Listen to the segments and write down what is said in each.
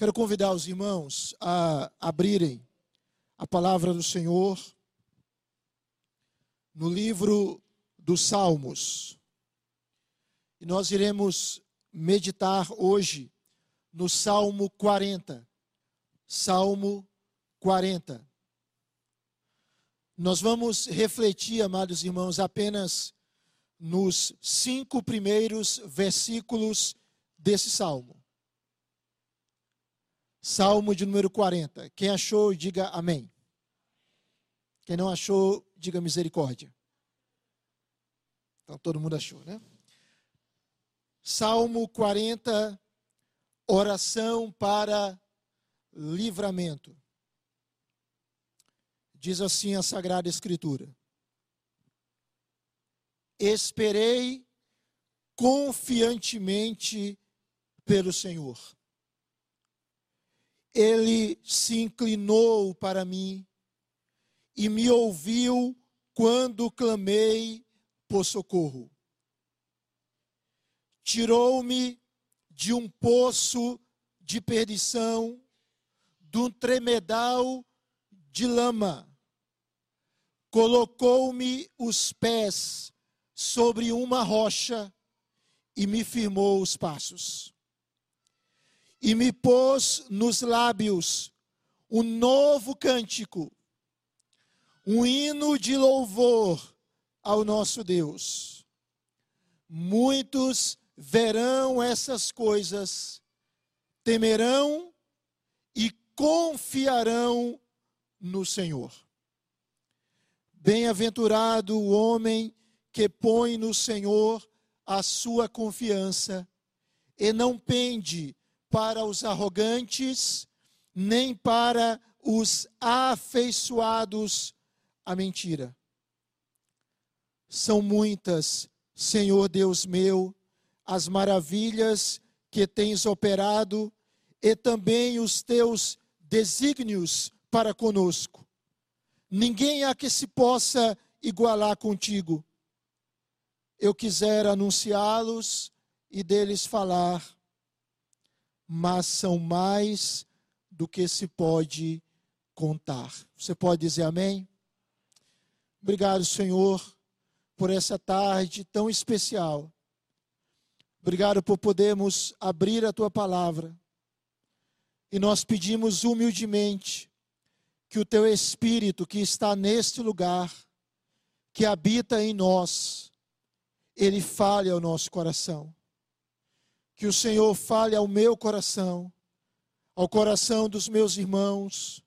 Quero convidar os irmãos a abrirem a palavra do Senhor no livro dos Salmos. E nós iremos meditar hoje no Salmo 40. Salmo 40. Nós vamos refletir, amados irmãos, apenas nos cinco primeiros versículos desse salmo. Salmo de número 40. Quem achou, diga amém. Quem não achou, diga misericórdia. Então todo mundo achou, né? Salmo 40, oração para livramento. Diz assim a Sagrada Escritura: Esperei confiantemente pelo Senhor ele se inclinou para mim e me ouviu quando clamei por socorro. Tirou-me de um poço de perdição, de um tremedal de lama. Colocou-me os pés sobre uma rocha e me firmou os passos e me pôs nos lábios um novo cântico, um hino de louvor ao nosso Deus. Muitos verão essas coisas, temerão e confiarão no Senhor. Bem-aventurado o homem que põe no Senhor a sua confiança e não pende para os arrogantes, nem para os afeiçoados à mentira. São muitas, Senhor Deus meu, as maravilhas que tens operado e também os teus desígnios para conosco. Ninguém há que se possa igualar contigo. Eu quisera anunciá-los e deles falar mas são mais do que se pode contar. Você pode dizer amém? Obrigado, Senhor, por essa tarde tão especial. Obrigado por podermos abrir a tua palavra. E nós pedimos humildemente que o teu Espírito que está neste lugar, que habita em nós, ele fale ao nosso coração que o Senhor fale ao meu coração, ao coração dos meus irmãos,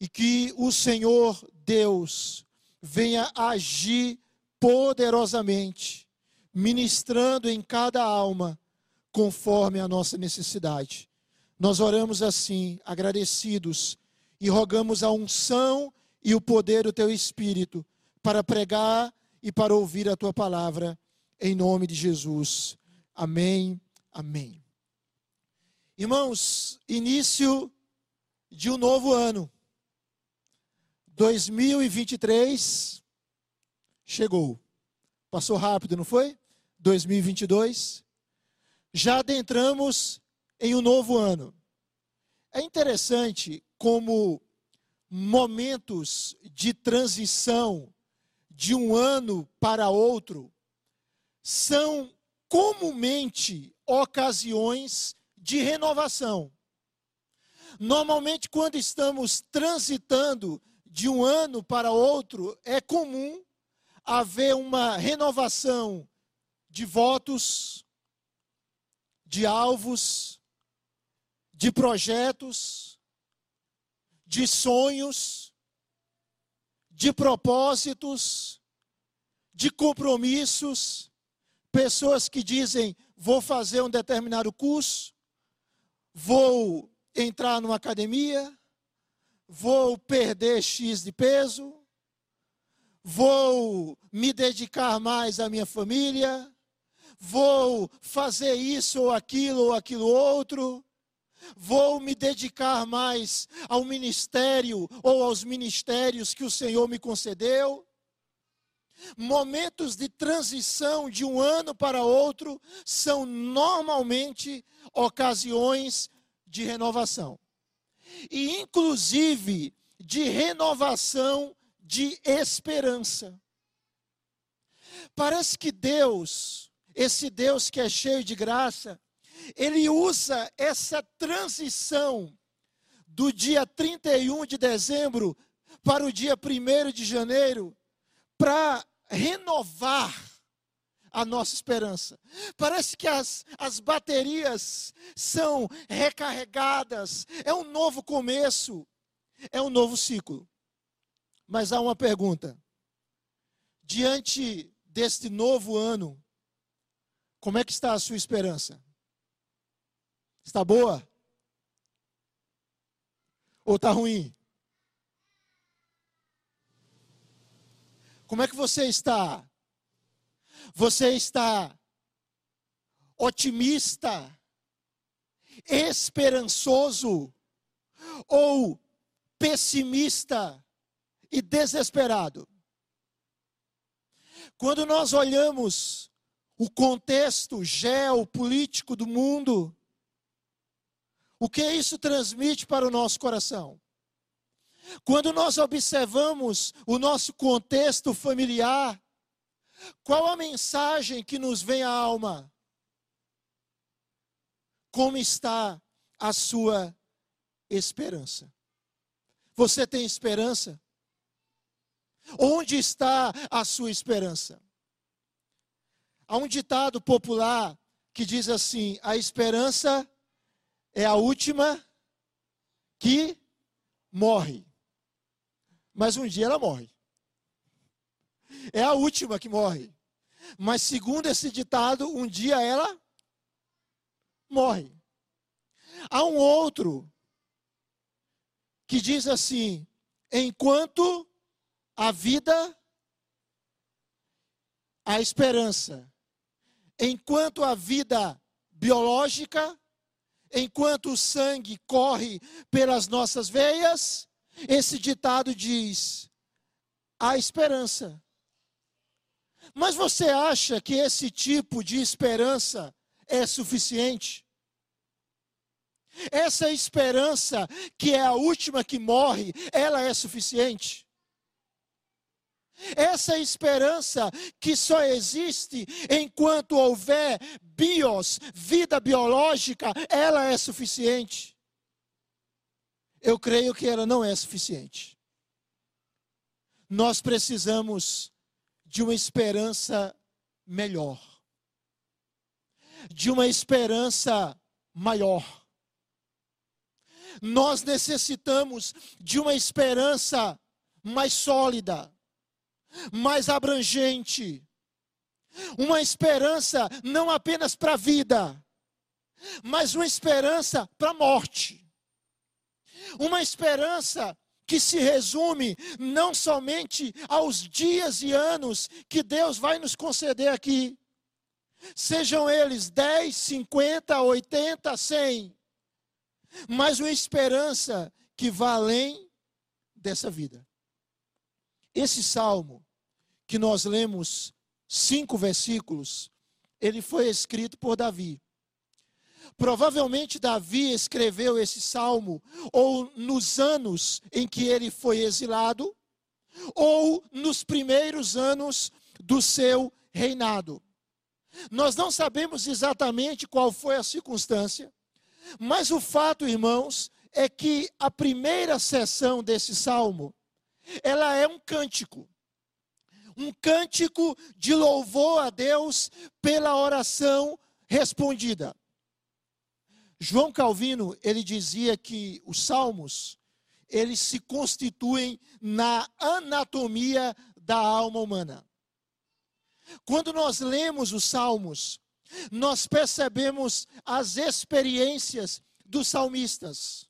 e que o Senhor Deus venha agir poderosamente, ministrando em cada alma, conforme a nossa necessidade. Nós oramos assim, agradecidos, e rogamos a unção e o poder do teu Espírito para pregar e para ouvir a tua palavra, em nome de Jesus. Amém Amém. Irmãos, início de um novo ano. 2023 chegou. Passou rápido, não foi? 2022. Já adentramos em um novo ano. É interessante como momentos de transição de um ano para outro são comumente ocasiões de renovação. Normalmente, quando estamos transitando de um ano para outro, é comum haver uma renovação de votos, de alvos, de projetos, de sonhos, de propósitos, de compromissos. Pessoas que dizem: vou fazer um determinado curso, vou entrar numa academia, vou perder X de peso, vou me dedicar mais à minha família, vou fazer isso ou aquilo ou aquilo outro, vou me dedicar mais ao ministério ou aos ministérios que o Senhor me concedeu. Momentos de transição de um ano para outro são normalmente ocasiões de renovação. E inclusive de renovação de esperança. Parece que Deus, esse Deus que é cheio de graça, ele usa essa transição do dia 31 de dezembro para o dia 1 de janeiro para renovar a nossa esperança. Parece que as, as baterias são recarregadas, é um novo começo, é um novo ciclo. Mas há uma pergunta: diante deste novo ano, como é que está a sua esperança? Está boa? Ou está ruim? Como é que você está? Você está otimista, esperançoso ou pessimista e desesperado? Quando nós olhamos o contexto geopolítico do mundo, o que isso transmite para o nosso coração? Quando nós observamos o nosso contexto familiar, qual a mensagem que nos vem à alma? Como está a sua esperança? Você tem esperança? Onde está a sua esperança? Há um ditado popular que diz assim: a esperança é a última que morre. Mas um dia ela morre. É a última que morre. Mas segundo esse ditado, um dia ela morre. Há um outro que diz assim: enquanto a vida, a esperança. Enquanto a vida biológica, enquanto o sangue corre pelas nossas veias, esse ditado diz: a esperança. Mas você acha que esse tipo de esperança é suficiente? Essa esperança, que é a última que morre, ela é suficiente? Essa esperança que só existe enquanto houver bios, vida biológica, ela é suficiente. Eu creio que ela não é suficiente. Nós precisamos de uma esperança melhor, de uma esperança maior. Nós necessitamos de uma esperança mais sólida mais abrangente. Uma esperança não apenas para a vida, mas uma esperança para a morte. Uma esperança que se resume não somente aos dias e anos que Deus vai nos conceder aqui, sejam eles 10, 50, 80, 100, mas uma esperança que vá além dessa vida. Esse salmo que nós lemos cinco versículos, ele foi escrito por Davi. Provavelmente Davi escreveu esse salmo ou nos anos em que ele foi exilado, ou nos primeiros anos do seu reinado. Nós não sabemos exatamente qual foi a circunstância, mas o fato, irmãos, é que a primeira sessão desse salmo, ela é um cântico um cântico de louvor a Deus pela oração respondida. João Calvino, ele dizia que os salmos, eles se constituem na anatomia da alma humana. Quando nós lemos os salmos, nós percebemos as experiências dos salmistas.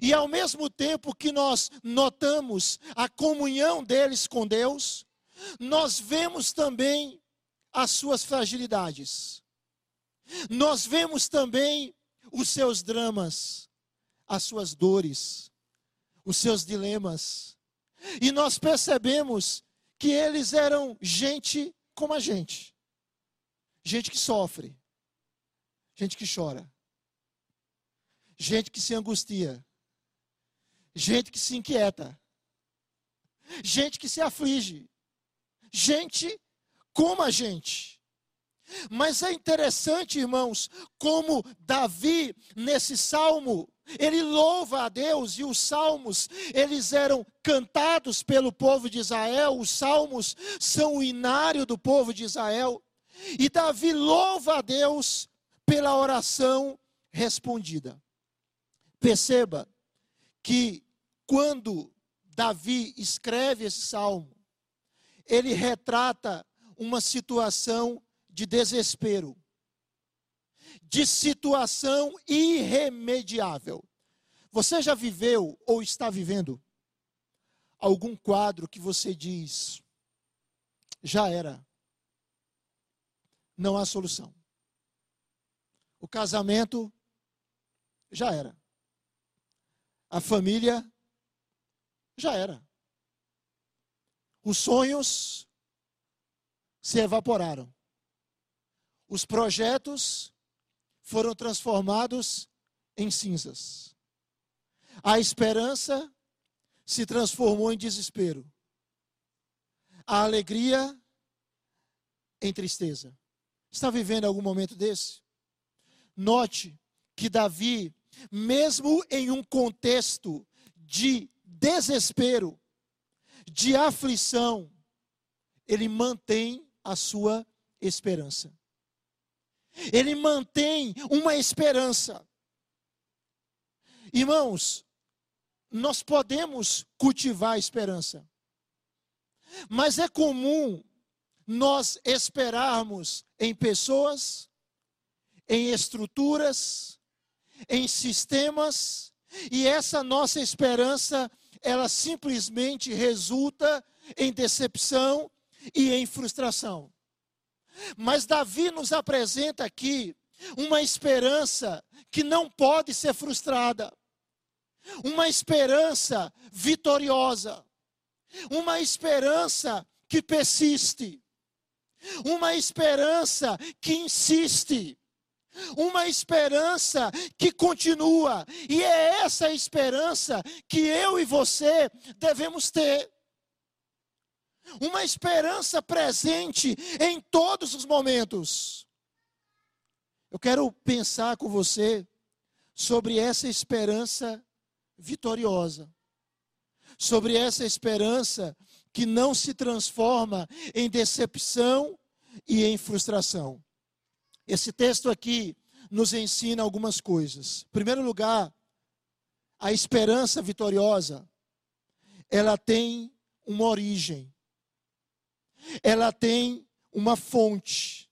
E ao mesmo tempo que nós notamos a comunhão deles com Deus, nós vemos também as suas fragilidades. Nós vemos também os seus dramas, as suas dores, os seus dilemas. E nós percebemos que eles eram gente como a gente. Gente que sofre, gente que chora, gente que se angustia, gente que se inquieta, gente que se aflige, gente como a gente. Mas é interessante, irmãos, como Davi, nesse salmo, ele louva a Deus e os salmos, eles eram cantados pelo povo de Israel, os salmos são o inário do povo de Israel. E Davi louva a Deus pela oração respondida. Perceba que quando Davi escreve esse salmo, ele retrata uma situação de desespero, de situação irremediável. Você já viveu ou está vivendo algum quadro que você diz, já era, não há solução. O casamento já era. A família já era. Os sonhos se evaporaram os projetos foram transformados em cinzas. A esperança se transformou em desespero. A alegria em tristeza. Está vivendo algum momento desse? Note que Davi, mesmo em um contexto de desespero, de aflição, ele mantém a sua esperança ele mantém uma esperança. Irmãos, nós podemos cultivar a esperança, mas é comum nós esperarmos em pessoas, em estruturas, em sistemas, e essa nossa esperança, ela simplesmente resulta em decepção e em frustração. Mas Davi nos apresenta aqui uma esperança que não pode ser frustrada, uma esperança vitoriosa, uma esperança que persiste, uma esperança que insiste, uma esperança que continua, e é essa esperança que eu e você devemos ter uma esperança presente em todos os momentos. Eu quero pensar com você sobre essa esperança vitoriosa, sobre essa esperança que não se transforma em decepção e em frustração. Esse texto aqui nos ensina algumas coisas. Em primeiro lugar, a esperança vitoriosa, ela tem uma origem ela tem uma fonte,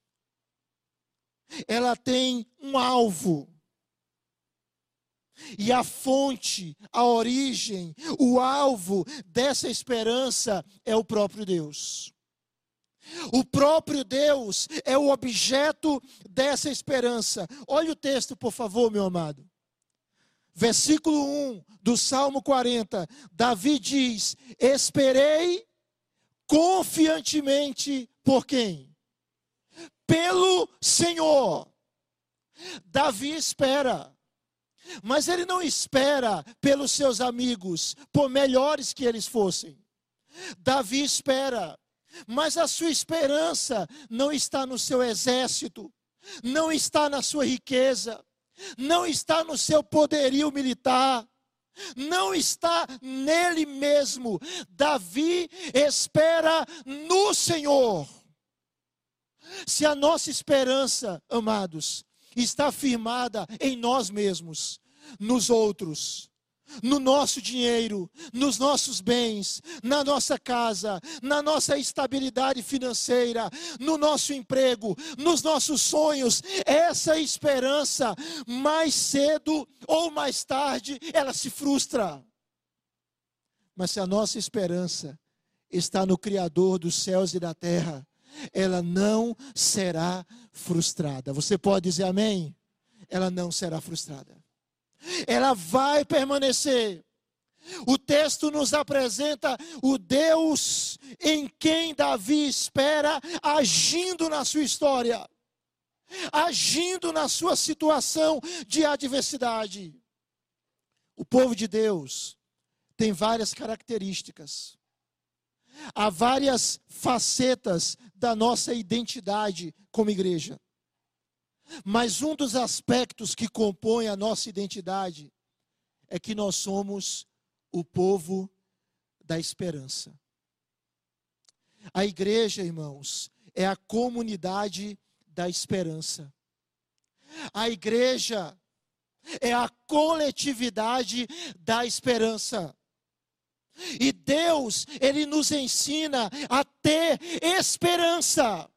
ela tem um alvo. E a fonte, a origem, o alvo dessa esperança é o próprio Deus. O próprio Deus é o objeto dessa esperança. Olha o texto, por favor, meu amado. Versículo 1 do Salmo 40. Davi diz: Esperei confiantemente por quem? Pelo Senhor. Davi espera. Mas ele não espera pelos seus amigos, por melhores que eles fossem. Davi espera, mas a sua esperança não está no seu exército, não está na sua riqueza, não está no seu poderio militar, não está nele mesmo. Davi espera no Senhor. Se a nossa esperança, amados, está firmada em nós mesmos, nos outros, no nosso dinheiro, nos nossos bens, na nossa casa, na nossa estabilidade financeira, no nosso emprego, nos nossos sonhos. Essa esperança, mais cedo ou mais tarde, ela se frustra. Mas se a nossa esperança está no Criador dos céus e da terra, ela não será frustrada. Você pode dizer amém? Ela não será frustrada ela vai permanecer. O texto nos apresenta o Deus em quem Davi espera agindo na sua história, agindo na sua situação de adversidade. o povo de Deus tem várias características. Há várias facetas da nossa identidade como igreja. Mas um dos aspectos que compõe a nossa identidade é que nós somos o povo da esperança. A igreja, irmãos, é a comunidade da esperança. A igreja é a coletividade da esperança. E Deus, Ele nos ensina a ter esperança.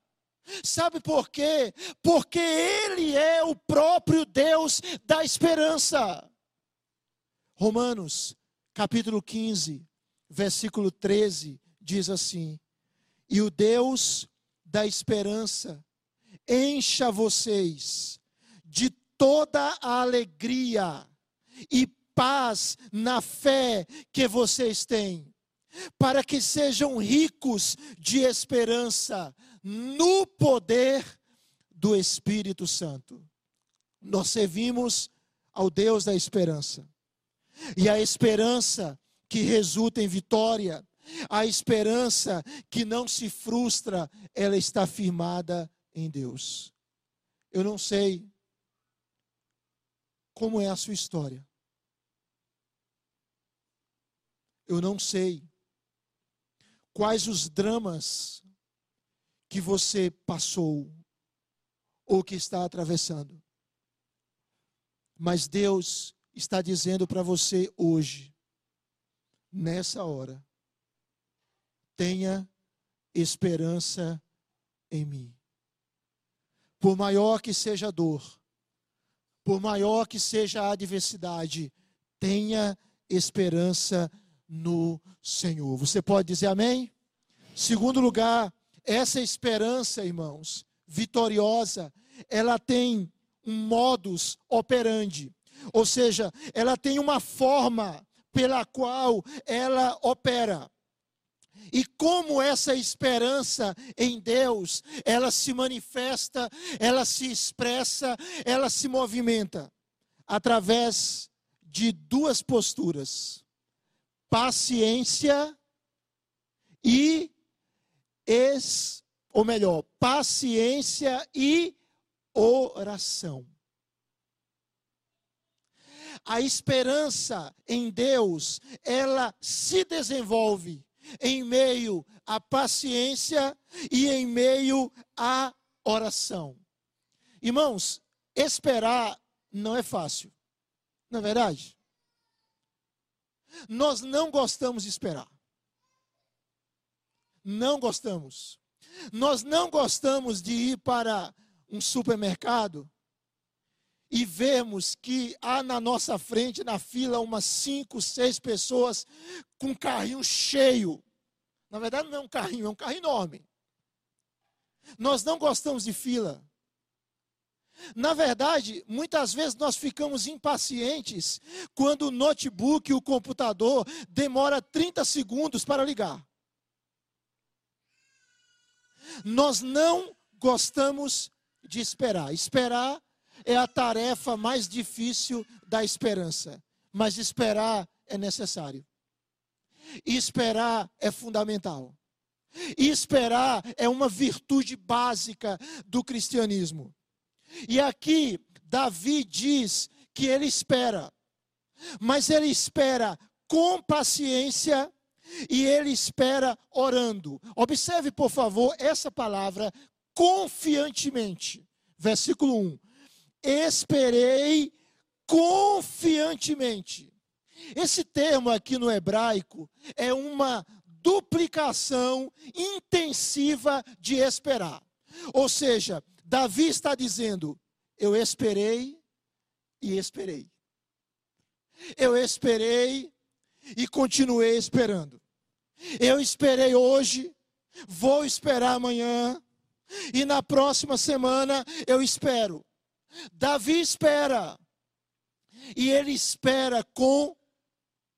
Sabe por quê? Porque Ele é o próprio Deus da esperança. Romanos, capítulo 15, versículo 13, diz assim: E o Deus da esperança encha vocês de toda a alegria e paz na fé que vocês têm, para que sejam ricos de esperança no poder do Espírito Santo. Nós servimos ao Deus da esperança. E a esperança que resulta em vitória, a esperança que não se frustra, ela está firmada em Deus. Eu não sei como é a sua história. Eu não sei quais os dramas que você passou ou que está atravessando. Mas Deus está dizendo para você hoje, nessa hora, tenha esperança em mim. Por maior que seja a dor, por maior que seja a adversidade, tenha esperança no Senhor. Você pode dizer amém? Segundo lugar, essa esperança, irmãos, vitoriosa, ela tem um modus operandi, ou seja, ela tem uma forma pela qual ela opera. E como essa esperança em Deus, ela se manifesta, ela se expressa, ela se movimenta através de duas posturas: paciência e es, ou melhor, paciência e oração. A esperança em Deus, ela se desenvolve em meio à paciência e em meio à oração. Irmãos, esperar não é fácil, não é verdade? Nós não gostamos de esperar. Não gostamos. Nós não gostamos de ir para um supermercado e vemos que há na nossa frente, na fila, umas cinco, seis pessoas com um carrinho cheio. Na verdade, não é um carrinho, é um carro enorme. Nós não gostamos de fila. Na verdade, muitas vezes nós ficamos impacientes quando o notebook, o computador, demora 30 segundos para ligar. Nós não gostamos de esperar. Esperar é a tarefa mais difícil da esperança, mas esperar é necessário. Esperar é fundamental. E esperar é uma virtude básica do cristianismo. E aqui Davi diz que ele espera, mas ele espera com paciência e ele espera orando. Observe, por favor, essa palavra confiantemente. Versículo 1 esperei confiantemente. Esse termo aqui no hebraico é uma duplicação intensiva de esperar. Ou seja, Davi está dizendo: Eu esperei e esperei. Eu esperei e continuei esperando. Eu esperei hoje, vou esperar amanhã, e na próxima semana eu espero. Davi espera. E ele espera com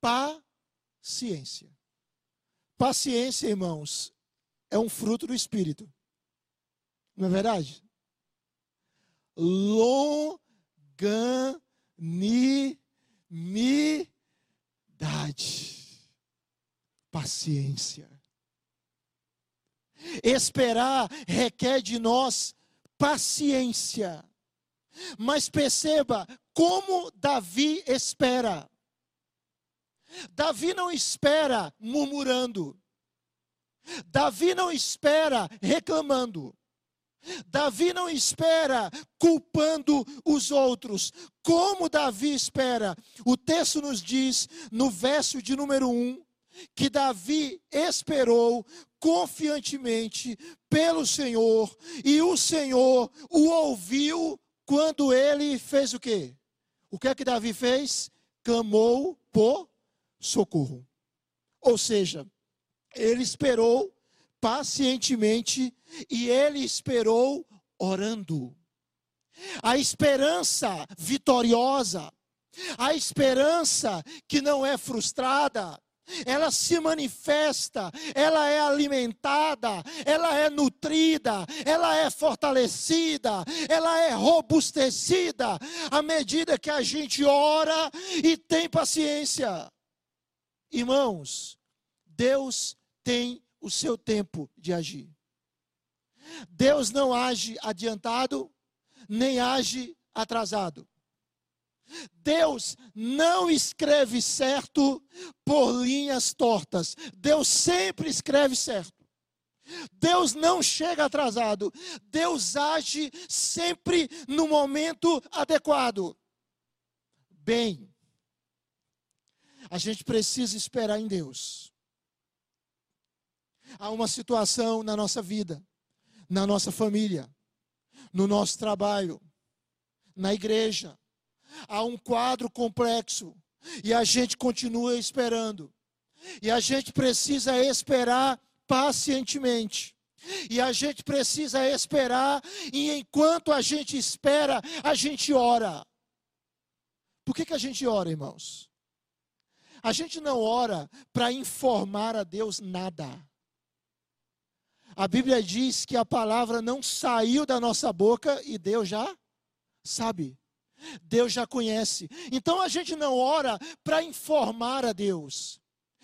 paciência. Paciência, irmãos, é um fruto do Espírito. Não é verdade? Longanimidade bondade, paciência. Esperar requer de nós paciência. Mas perceba como Davi espera. Davi não espera murmurando. Davi não espera reclamando. Davi não espera culpando os outros. Como Davi espera? O texto nos diz, no verso de número 1, que Davi esperou confiantemente pelo Senhor, e o Senhor o ouviu quando ele fez o quê? O que é que Davi fez? Clamou por socorro. Ou seja, ele esperou pacientemente e ele esperou orando. A esperança vitoriosa, a esperança que não é frustrada, ela se manifesta, ela é alimentada, ela é nutrida, ela é fortalecida, ela é robustecida à medida que a gente ora e tem paciência. Irmãos, Deus tem o seu tempo de agir. Deus não age adiantado, nem age atrasado. Deus não escreve certo por linhas tortas. Deus sempre escreve certo. Deus não chega atrasado. Deus age sempre no momento adequado. Bem, a gente precisa esperar em Deus. Há uma situação na nossa vida, na nossa família, no nosso trabalho, na igreja, há um quadro complexo e a gente continua esperando. E a gente precisa esperar pacientemente. E a gente precisa esperar, e enquanto a gente espera, a gente ora. Por que, que a gente ora, irmãos? A gente não ora para informar a Deus nada. A Bíblia diz que a palavra não saiu da nossa boca e Deus já sabe. Deus já conhece. Então a gente não ora para informar a Deus.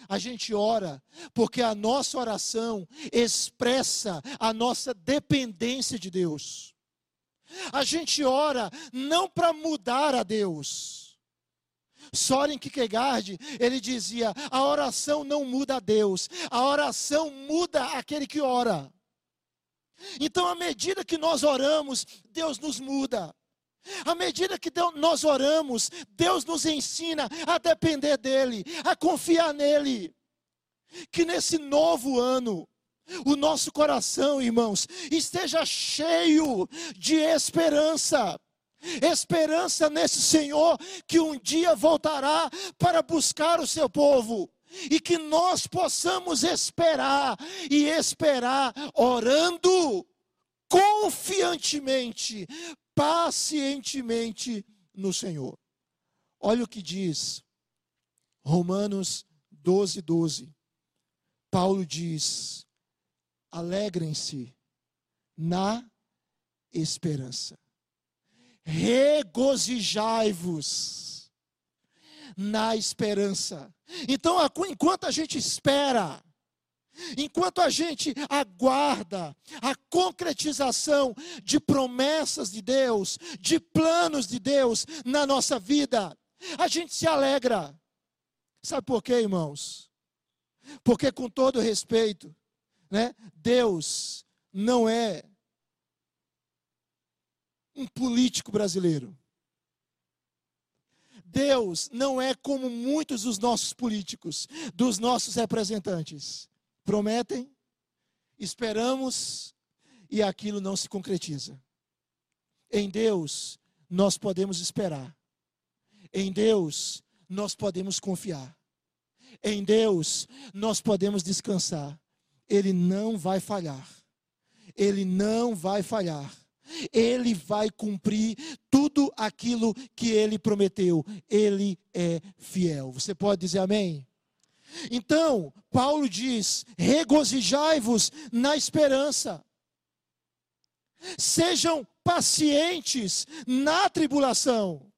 A gente ora porque a nossa oração expressa a nossa dependência de Deus. A gente ora não para mudar a Deus. Soren Kierkegaard, ele dizia: a oração não muda a Deus, a oração muda aquele que ora. Então, à medida que nós oramos, Deus nos muda. À medida que Deus, nós oramos, Deus nos ensina a depender dEle, a confiar nele. Que nesse novo ano, o nosso coração, irmãos, esteja cheio de esperança. Esperança nesse Senhor que um dia voltará para buscar o seu povo. E que nós possamos esperar e esperar orando confiantemente pacientemente no Senhor. Olha o que diz Romanos 12, 12. Paulo diz: alegrem-se na esperança, regozijai-vos na esperança. Então, enquanto a gente espera, Enquanto a gente aguarda a concretização de promessas de Deus, de planos de Deus na nossa vida, a gente se alegra. Sabe por quê, irmãos? Porque, com todo respeito, né, Deus não é um político brasileiro. Deus não é como muitos dos nossos políticos, dos nossos representantes prometem, esperamos e aquilo não se concretiza. Em Deus, nós podemos esperar. Em Deus, nós podemos confiar. Em Deus, nós podemos descansar. Ele não vai falhar. Ele não vai falhar. Ele vai cumprir tudo aquilo que ele prometeu. Ele é fiel. Você pode dizer amém? Então, Paulo diz: regozijai-vos na esperança. Sejam pacientes na tribulação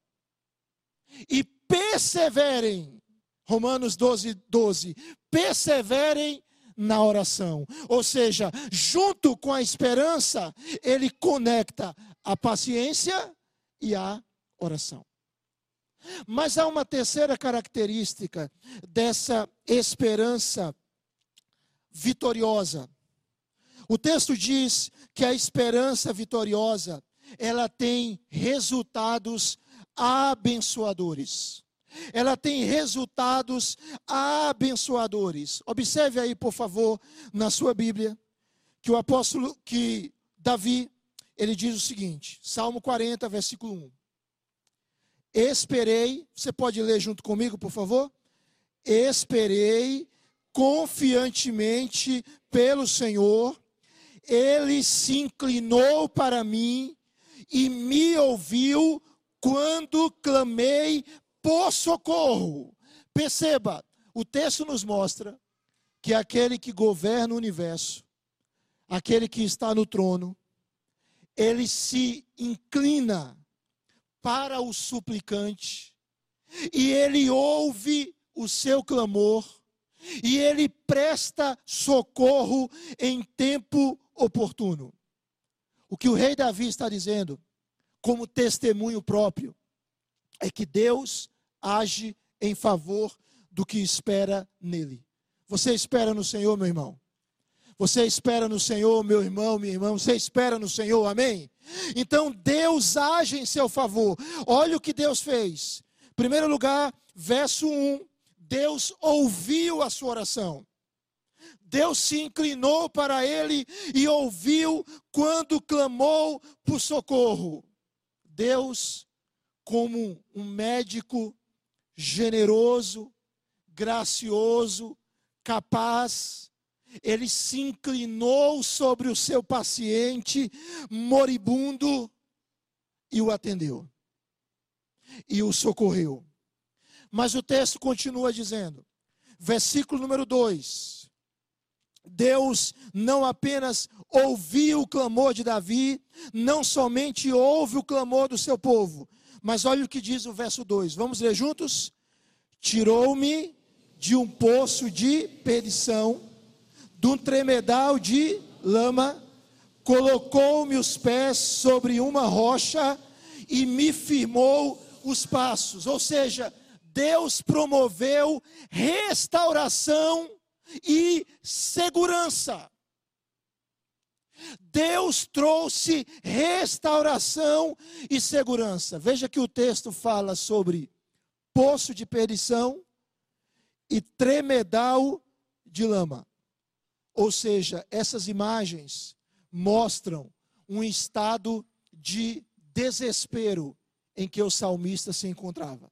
e perseverem. Romanos 12, 12. Perseverem na oração. Ou seja, junto com a esperança, ele conecta a paciência e a oração. Mas há uma terceira característica dessa esperança vitoriosa. O texto diz que a esperança vitoriosa, ela tem resultados abençoadores ela tem resultados abençoadores. Observe aí, por favor, na sua Bíblia, que o apóstolo, que Davi, ele diz o seguinte, Salmo 40, versículo 1. Esperei, você pode ler junto comigo, por favor? Esperei confiantemente pelo Senhor, ele se inclinou para mim e me ouviu quando clamei por socorro. Perceba, o texto nos mostra que aquele que governa o universo, aquele que está no trono, ele se inclina para o suplicante e ele ouve o seu clamor e ele presta socorro em tempo oportuno. O que o rei Davi está dizendo, como testemunho próprio, é que Deus age em favor do que espera nele. Você espera no Senhor, meu irmão? Você espera no Senhor, meu irmão, minha irmã? Você espera no Senhor, amém? Então Deus age em seu favor. Olha o que Deus fez. Em primeiro lugar, verso 1. Deus ouviu a sua oração. Deus se inclinou para ele e ouviu quando clamou por socorro. Deus, como um médico generoso, gracioso, capaz. Ele se inclinou sobre o seu paciente moribundo e o atendeu. E o socorreu. Mas o texto continua dizendo, versículo número 2: Deus não apenas ouviu o clamor de Davi, não somente ouve o clamor do seu povo, mas olha o que diz o verso 2. Vamos ler juntos? Tirou-me de um poço de perdição, de um tremedal de lama, colocou-me os pés sobre uma rocha e me firmou os passos. Ou seja, Deus promoveu restauração e segurança. Deus trouxe restauração e segurança. Veja que o texto fala sobre poço de perdição e tremedal de lama. Ou seja, essas imagens mostram um estado de desespero em que o salmista se encontrava.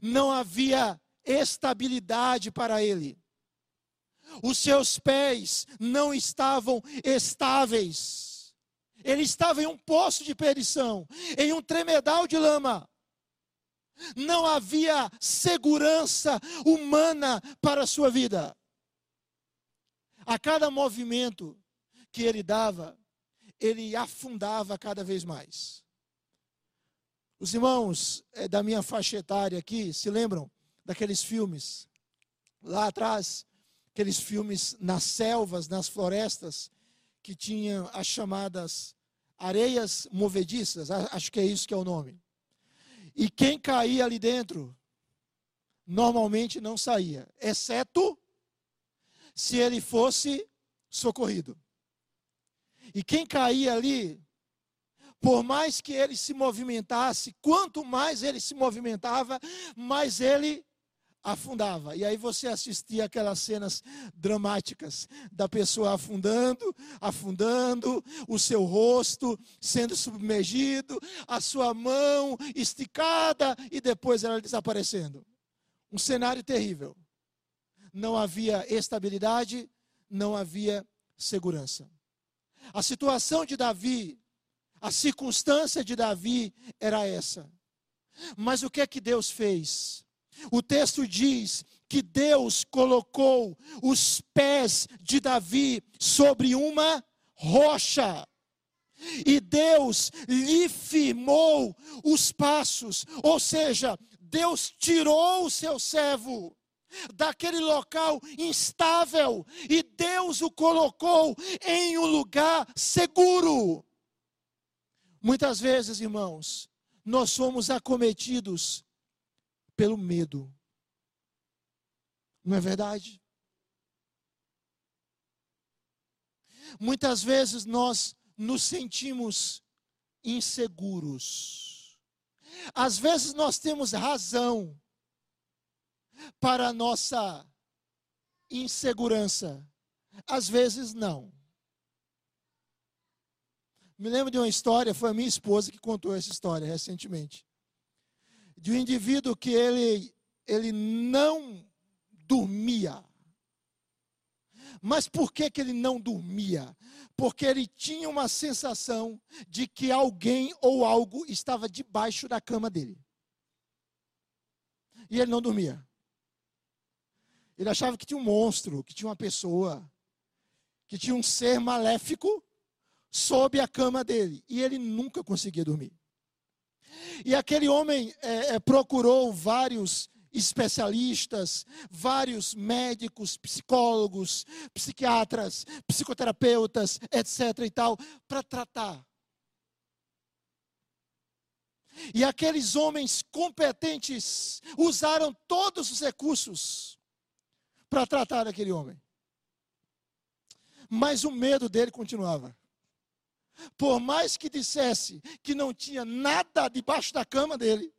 Não havia estabilidade para ele os seus pés não estavam estáveis. Ele estava em um poço de perdição, em um tremedal de lama. Não havia segurança humana para a sua vida. A cada movimento que ele dava, ele afundava cada vez mais. Os irmãos é, da minha faixa etária aqui se lembram daqueles filmes lá atrás aqueles filmes nas selvas, nas florestas, que tinham as chamadas areias movediças, acho que é isso que é o nome. E quem caía ali dentro, normalmente não saía, exceto se ele fosse socorrido. E quem caía ali, por mais que ele se movimentasse, quanto mais ele se movimentava, mais ele afundava. E aí você assistia aquelas cenas dramáticas da pessoa afundando, afundando, o seu rosto sendo submergido, a sua mão esticada e depois ela desaparecendo. Um cenário terrível. Não havia estabilidade, não havia segurança. A situação de Davi, a circunstância de Davi era essa. Mas o que é que Deus fez? O texto diz que Deus colocou os pés de Davi sobre uma rocha. E Deus lhe firmou os passos, ou seja, Deus tirou o seu servo daquele local instável e Deus o colocou em um lugar seguro. Muitas vezes, irmãos, nós somos acometidos pelo medo. Não é verdade? Muitas vezes nós nos sentimos inseguros. Às vezes nós temos razão para a nossa insegurança, às vezes não. Me lembro de uma história, foi a minha esposa que contou essa história recentemente. De um indivíduo que ele, ele não dormia. Mas por que, que ele não dormia? Porque ele tinha uma sensação de que alguém ou algo estava debaixo da cama dele. E ele não dormia. Ele achava que tinha um monstro, que tinha uma pessoa, que tinha um ser maléfico sob a cama dele. E ele nunca conseguia dormir. E aquele homem é, é, procurou vários especialistas, vários médicos, psicólogos, psiquiatras, psicoterapeutas, etc. e tal, para tratar. E aqueles homens competentes usaram todos os recursos para tratar aquele homem. Mas o medo dele continuava. Por mais que dissesse que não tinha nada debaixo da cama dele,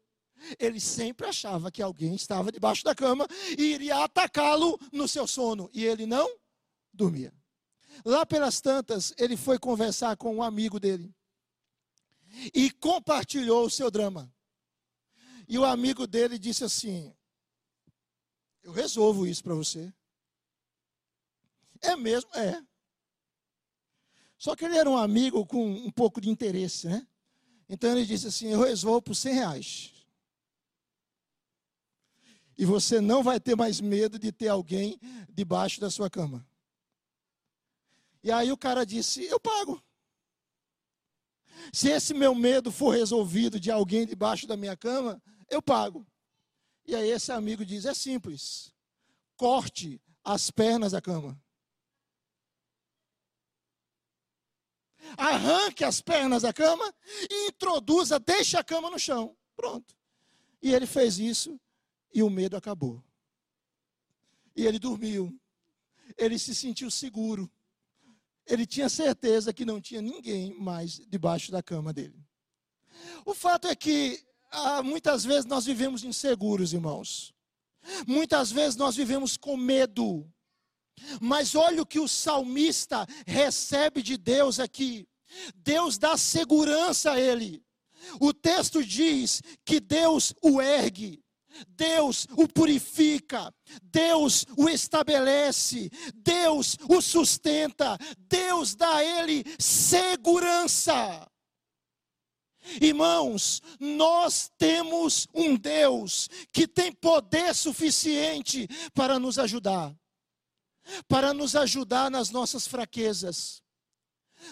ele sempre achava que alguém estava debaixo da cama e iria atacá-lo no seu sono. E ele não dormia. Lá pelas tantas, ele foi conversar com um amigo dele e compartilhou o seu drama. E o amigo dele disse assim: eu resolvo isso para você. É mesmo? É. Só que ele era um amigo com um pouco de interesse, né? Então ele disse assim: Eu resolvo por 100 reais. E você não vai ter mais medo de ter alguém debaixo da sua cama. E aí o cara disse: Eu pago. Se esse meu medo for resolvido de alguém debaixo da minha cama, eu pago. E aí esse amigo diz: é simples. Corte as pernas da cama. Arranque as pernas da cama e introduza, deixe a cama no chão. Pronto. E ele fez isso e o medo acabou. E ele dormiu. Ele se sentiu seguro. Ele tinha certeza que não tinha ninguém mais debaixo da cama dele. O fato é que ah, muitas vezes nós vivemos inseguros, irmãos. Muitas vezes nós vivemos com medo. Mas olha o que o salmista recebe de Deus aqui. Deus dá segurança a ele. O texto diz que Deus o ergue, Deus o purifica, Deus o estabelece, Deus o sustenta, Deus dá a ele segurança. Irmãos, nós temos um Deus que tem poder suficiente para nos ajudar, para nos ajudar nas nossas fraquezas.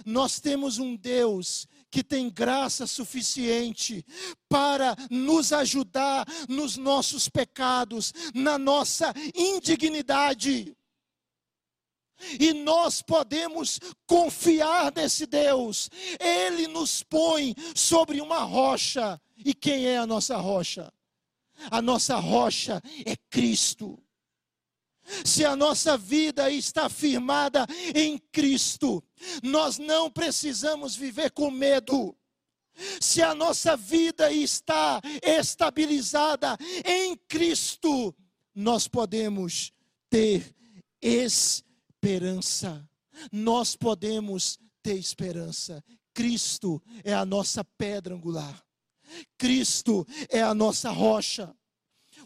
Nós temos um Deus que tem graça suficiente para nos ajudar nos nossos pecados, na nossa indignidade. E nós podemos confiar nesse Deus. Ele nos põe sobre uma rocha. E quem é a nossa rocha? A nossa rocha é Cristo. Se a nossa vida está firmada em Cristo, nós não precisamos viver com medo. Se a nossa vida está estabilizada em Cristo, nós podemos ter esperança. Nós podemos ter esperança. Cristo é a nossa pedra angular. Cristo é a nossa rocha.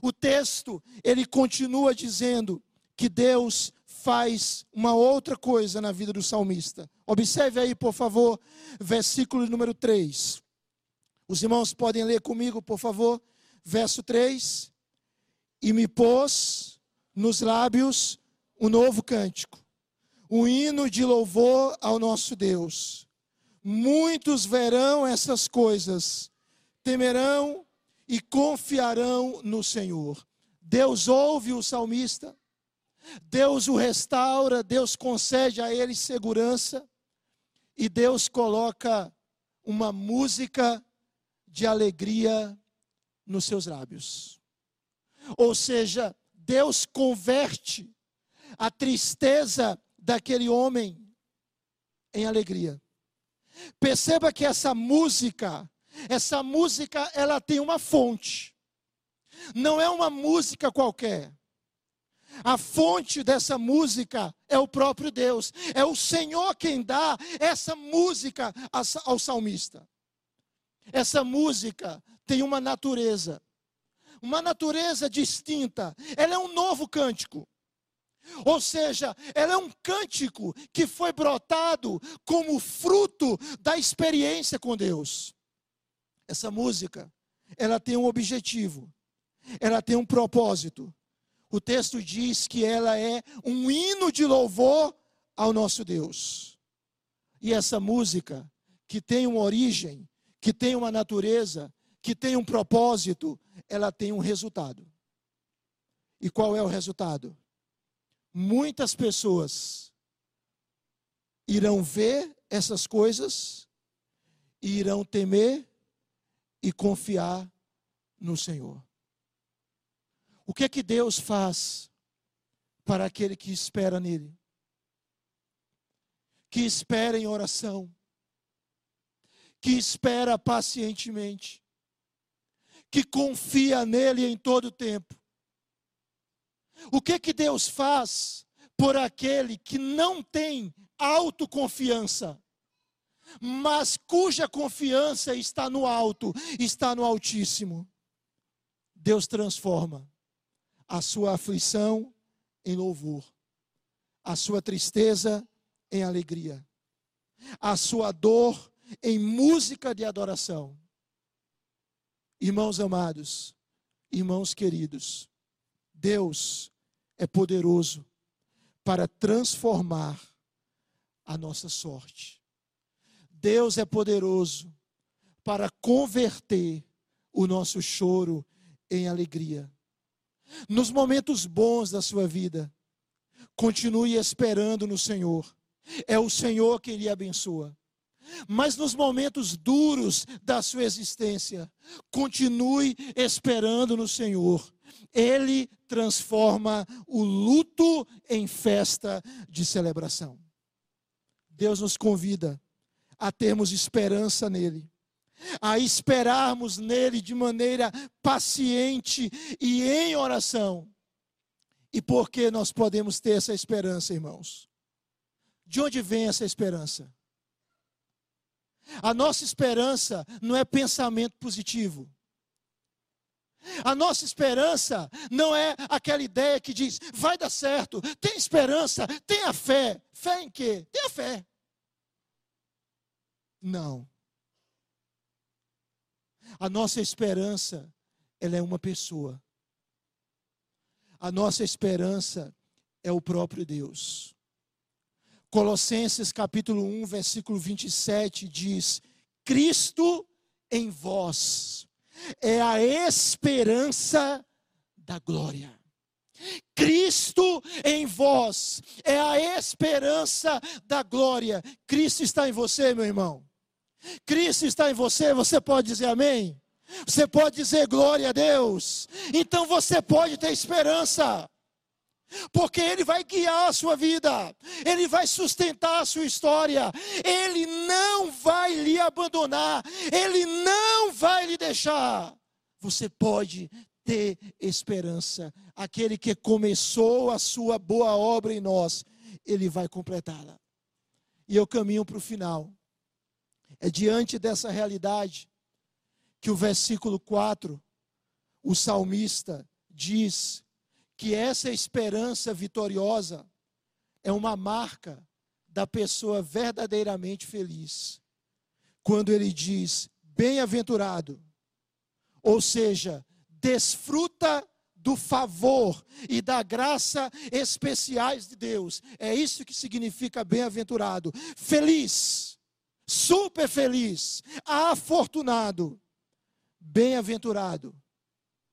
O texto, ele continua dizendo que Deus faz uma outra coisa na vida do salmista. Observe aí, por favor, versículo número 3. Os irmãos podem ler comigo, por favor. Verso 3. E me pôs nos lábios um novo cântico um hino de louvor ao nosso Deus. Muitos verão essas coisas, temerão e confiarão no Senhor. Deus ouve o salmista, Deus o restaura, Deus concede a ele segurança e Deus coloca uma música de alegria nos seus lábios. Ou seja, Deus converte a tristeza daquele homem em alegria. Perceba que essa música, essa música, ela tem uma fonte. Não é uma música qualquer. A fonte dessa música é o próprio Deus. É o Senhor quem dá essa música ao salmista. Essa música tem uma natureza, uma natureza distinta. Ela é um novo cântico. Ou seja, ela é um cântico que foi brotado como fruto da experiência com Deus. Essa música, ela tem um objetivo, ela tem um propósito. O texto diz que ela é um hino de louvor ao nosso Deus. E essa música, que tem uma origem, que tem uma natureza, que tem um propósito, ela tem um resultado. E qual é o resultado? muitas pessoas irão ver essas coisas e irão temer e confiar no Senhor. O que é que Deus faz para aquele que espera nele? Que espera em oração, que espera pacientemente, que confia nele em todo o tempo o que que Deus faz por aquele que não tem autoconfiança, mas cuja confiança está no alto, está no Altíssimo? Deus transforma a sua aflição em louvor, a sua tristeza em alegria, a sua dor em música de adoração. Irmãos amados, irmãos queridos, Deus é poderoso para transformar a nossa sorte. Deus é poderoso para converter o nosso choro em alegria. Nos momentos bons da sua vida, continue esperando no Senhor. É o Senhor quem lhe abençoa. Mas nos momentos duros da sua existência, continue esperando no Senhor. Ele transforma o luto em festa de celebração. Deus nos convida a termos esperança nele, a esperarmos nele de maneira paciente e em oração. E por que nós podemos ter essa esperança, irmãos? De onde vem essa esperança? A nossa esperança não é pensamento positivo. A nossa esperança não é aquela ideia que diz, vai dar certo, tem esperança, tenha fé. Fé em quê? Tenha fé. Não. A nossa esperança, ela é uma pessoa. A nossa esperança é o próprio Deus. Colossenses capítulo 1, versículo 27 diz: Cristo em vós é a esperança da glória. Cristo em vós é a esperança da glória. Cristo está em você, meu irmão. Cristo está em você, você pode dizer amém? Você pode dizer glória a Deus. Então você pode ter esperança porque Ele vai guiar a sua vida, Ele vai sustentar a sua história, Ele não vai lhe abandonar, Ele não vai lhe deixar. Você pode ter esperança. Aquele que começou a sua boa obra em nós, Ele vai completá-la. E eu caminho para o final. É diante dessa realidade que o versículo 4, o salmista diz que essa esperança vitoriosa é uma marca da pessoa verdadeiramente feliz. Quando ele diz bem-aventurado, ou seja, desfruta do favor e da graça especiais de Deus. É isso que significa bem-aventurado. Feliz, super feliz, afortunado. bem-aventurado,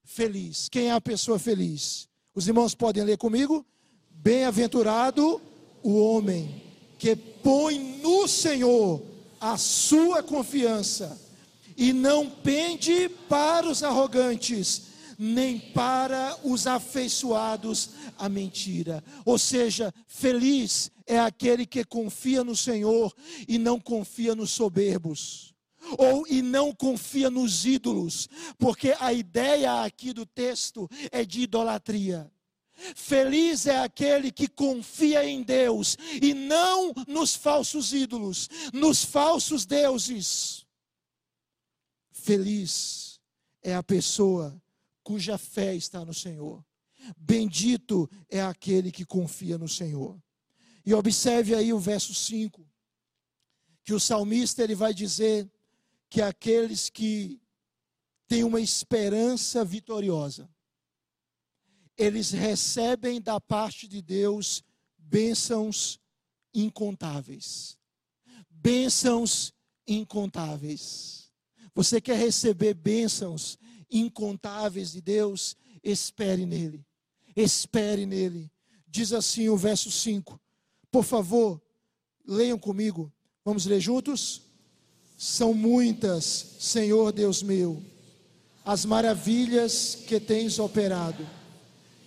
feliz. Quem é a pessoa feliz? Os irmãos podem ler comigo? Bem-aventurado o homem que põe no Senhor a sua confiança e não pende para os arrogantes, nem para os afeiçoados à mentira. Ou seja, feliz é aquele que confia no Senhor e não confia nos soberbos. Ou e não confia nos ídolos, porque a ideia aqui do texto é de idolatria. Feliz é aquele que confia em Deus e não nos falsos ídolos, nos falsos deuses. Feliz é a pessoa cuja fé está no Senhor. Bendito é aquele que confia no Senhor. E observe aí o verso 5, que o salmista ele vai dizer que aqueles que têm uma esperança vitoriosa, eles recebem da parte de Deus bênçãos incontáveis. Bênçãos incontáveis. Você quer receber bênçãos incontáveis de Deus? Espere nele. Espere nele. Diz assim o verso 5. Por favor, leiam comigo. Vamos ler juntos? São muitas, Senhor Deus meu, as maravilhas que tens operado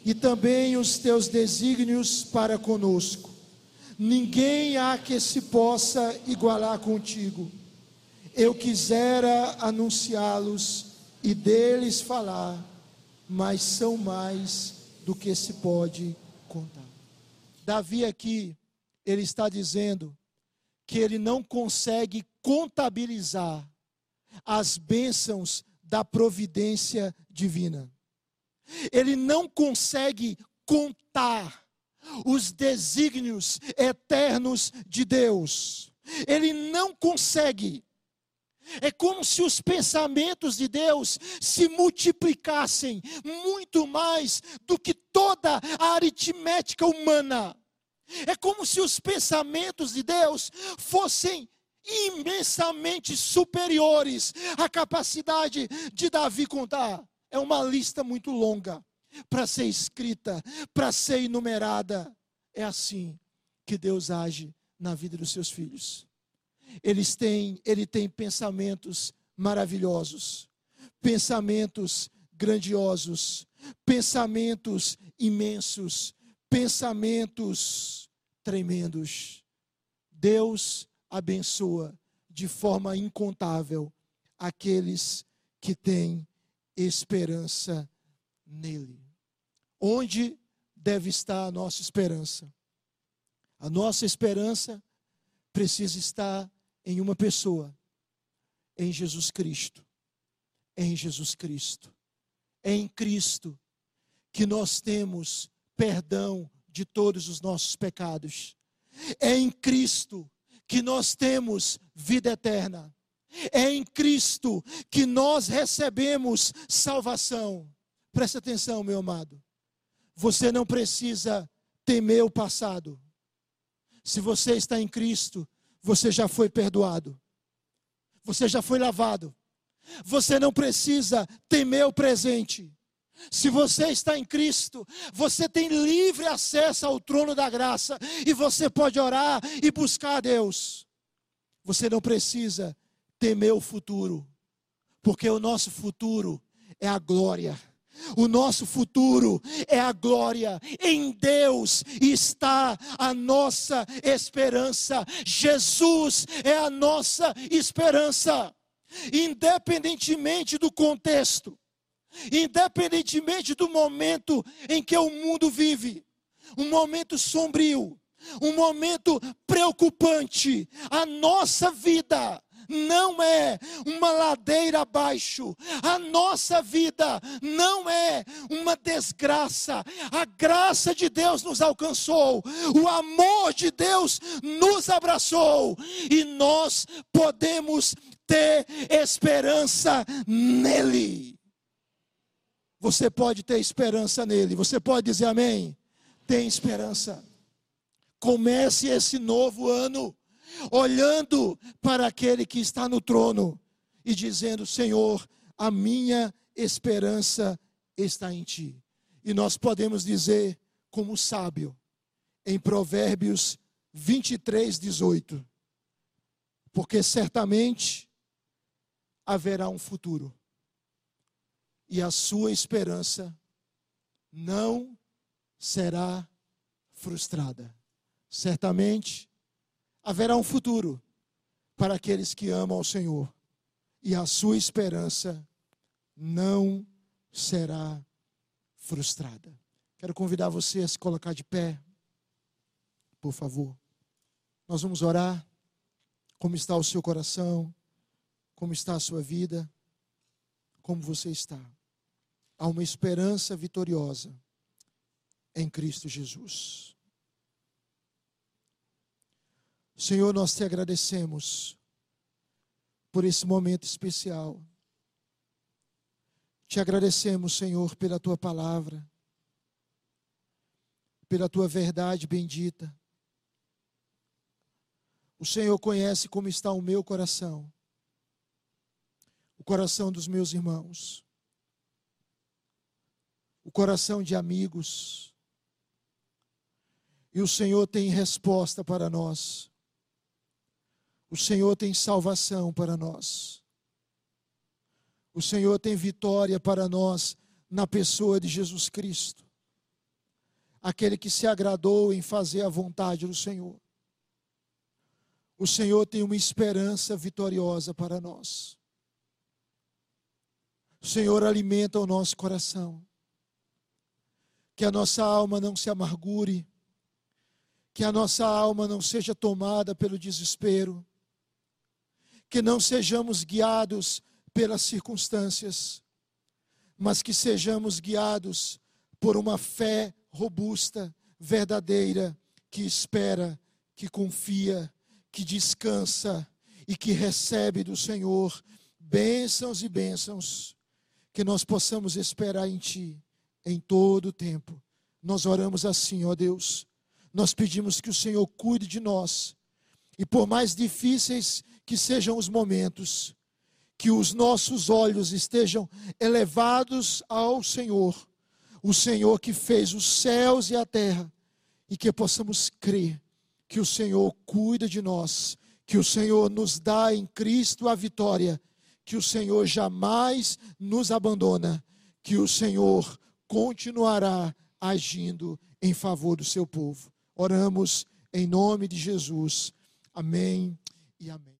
e também os teus desígnios para conosco. Ninguém há que se possa igualar contigo. Eu quisera anunciá-los e deles falar, mas são mais do que se pode contar. Davi aqui, ele está dizendo que ele não consegue contabilizar as bênçãos da providência divina. Ele não consegue contar os desígnios eternos de Deus. Ele não consegue. É como se os pensamentos de Deus se multiplicassem muito mais do que toda a aritmética humana. É como se os pensamentos de Deus fossem imensamente superiores à capacidade de Davi contar. É uma lista muito longa para ser escrita, para ser enumerada. É assim que Deus age na vida dos seus filhos. Eles têm, ele tem pensamentos maravilhosos, pensamentos grandiosos, pensamentos imensos, pensamentos tremendos. Deus abençoa de forma incontável aqueles que têm esperança nele. Onde deve estar a nossa esperança? A nossa esperança precisa estar em uma pessoa, em Jesus Cristo. Em Jesus Cristo. É em Cristo que nós temos perdão de todos os nossos pecados. É em Cristo que nós temos vida eterna. É em Cristo que nós recebemos salvação. Preste atenção, meu amado. Você não precisa temer o passado. Se você está em Cristo, você já foi perdoado. Você já foi lavado. Você não precisa temer o presente. Se você está em Cristo, você tem livre acesso ao trono da graça e você pode orar e buscar a Deus. Você não precisa temer o futuro, porque o nosso futuro é a glória. O nosso futuro é a glória. Em Deus está a nossa esperança. Jesus é a nossa esperança. Independentemente do contexto, independentemente do momento em que o mundo vive, um momento sombrio, um momento preocupante, a nossa vida não é uma ladeira abaixo, a nossa vida não é uma desgraça, a graça de Deus nos alcançou, o amor de Deus nos abraçou e nós podemos ter esperança nele. Você pode ter esperança nele, você pode dizer amém? Tem esperança. Comece esse novo ano olhando para aquele que está no trono e dizendo: Senhor, a minha esperança está em ti. E nós podemos dizer, como sábio, em Provérbios 23, 18: Porque certamente haverá um futuro, e a sua esperança não será frustrada. Certamente haverá um futuro para aqueles que amam ao Senhor, e a sua esperança não será frustrada. Quero convidar você a se colocar de pé, por favor. Nós vamos orar. Como está o seu coração? Como está a sua vida? Como você está? Há uma esperança vitoriosa em Cristo Jesus. Senhor, nós te agradecemos por esse momento especial. Te agradecemos, Senhor, pela tua palavra, pela tua verdade bendita. O Senhor conhece como está o meu coração, o coração dos meus irmãos, o coração de amigos. E o Senhor tem resposta para nós. O Senhor tem salvação para nós. O Senhor tem vitória para nós na pessoa de Jesus Cristo. Aquele que se agradou em fazer a vontade do Senhor. O Senhor tem uma esperança vitoriosa para nós. O Senhor alimenta o nosso coração. Que a nossa alma não se amargure. Que a nossa alma não seja tomada pelo desespero que não sejamos guiados pelas circunstâncias, mas que sejamos guiados por uma fé robusta, verdadeira, que espera, que confia, que descansa e que recebe do Senhor bênçãos e bênçãos, que nós possamos esperar em Ti em todo o tempo. Nós oramos assim, ó Deus. Nós pedimos que o Senhor cuide de nós. E por mais difíceis que sejam os momentos, que os nossos olhos estejam elevados ao Senhor, o Senhor que fez os céus e a terra, e que possamos crer que o Senhor cuida de nós, que o Senhor nos dá em Cristo a vitória, que o Senhor jamais nos abandona, que o Senhor continuará agindo em favor do seu povo. Oramos em nome de Jesus. Amém e amém.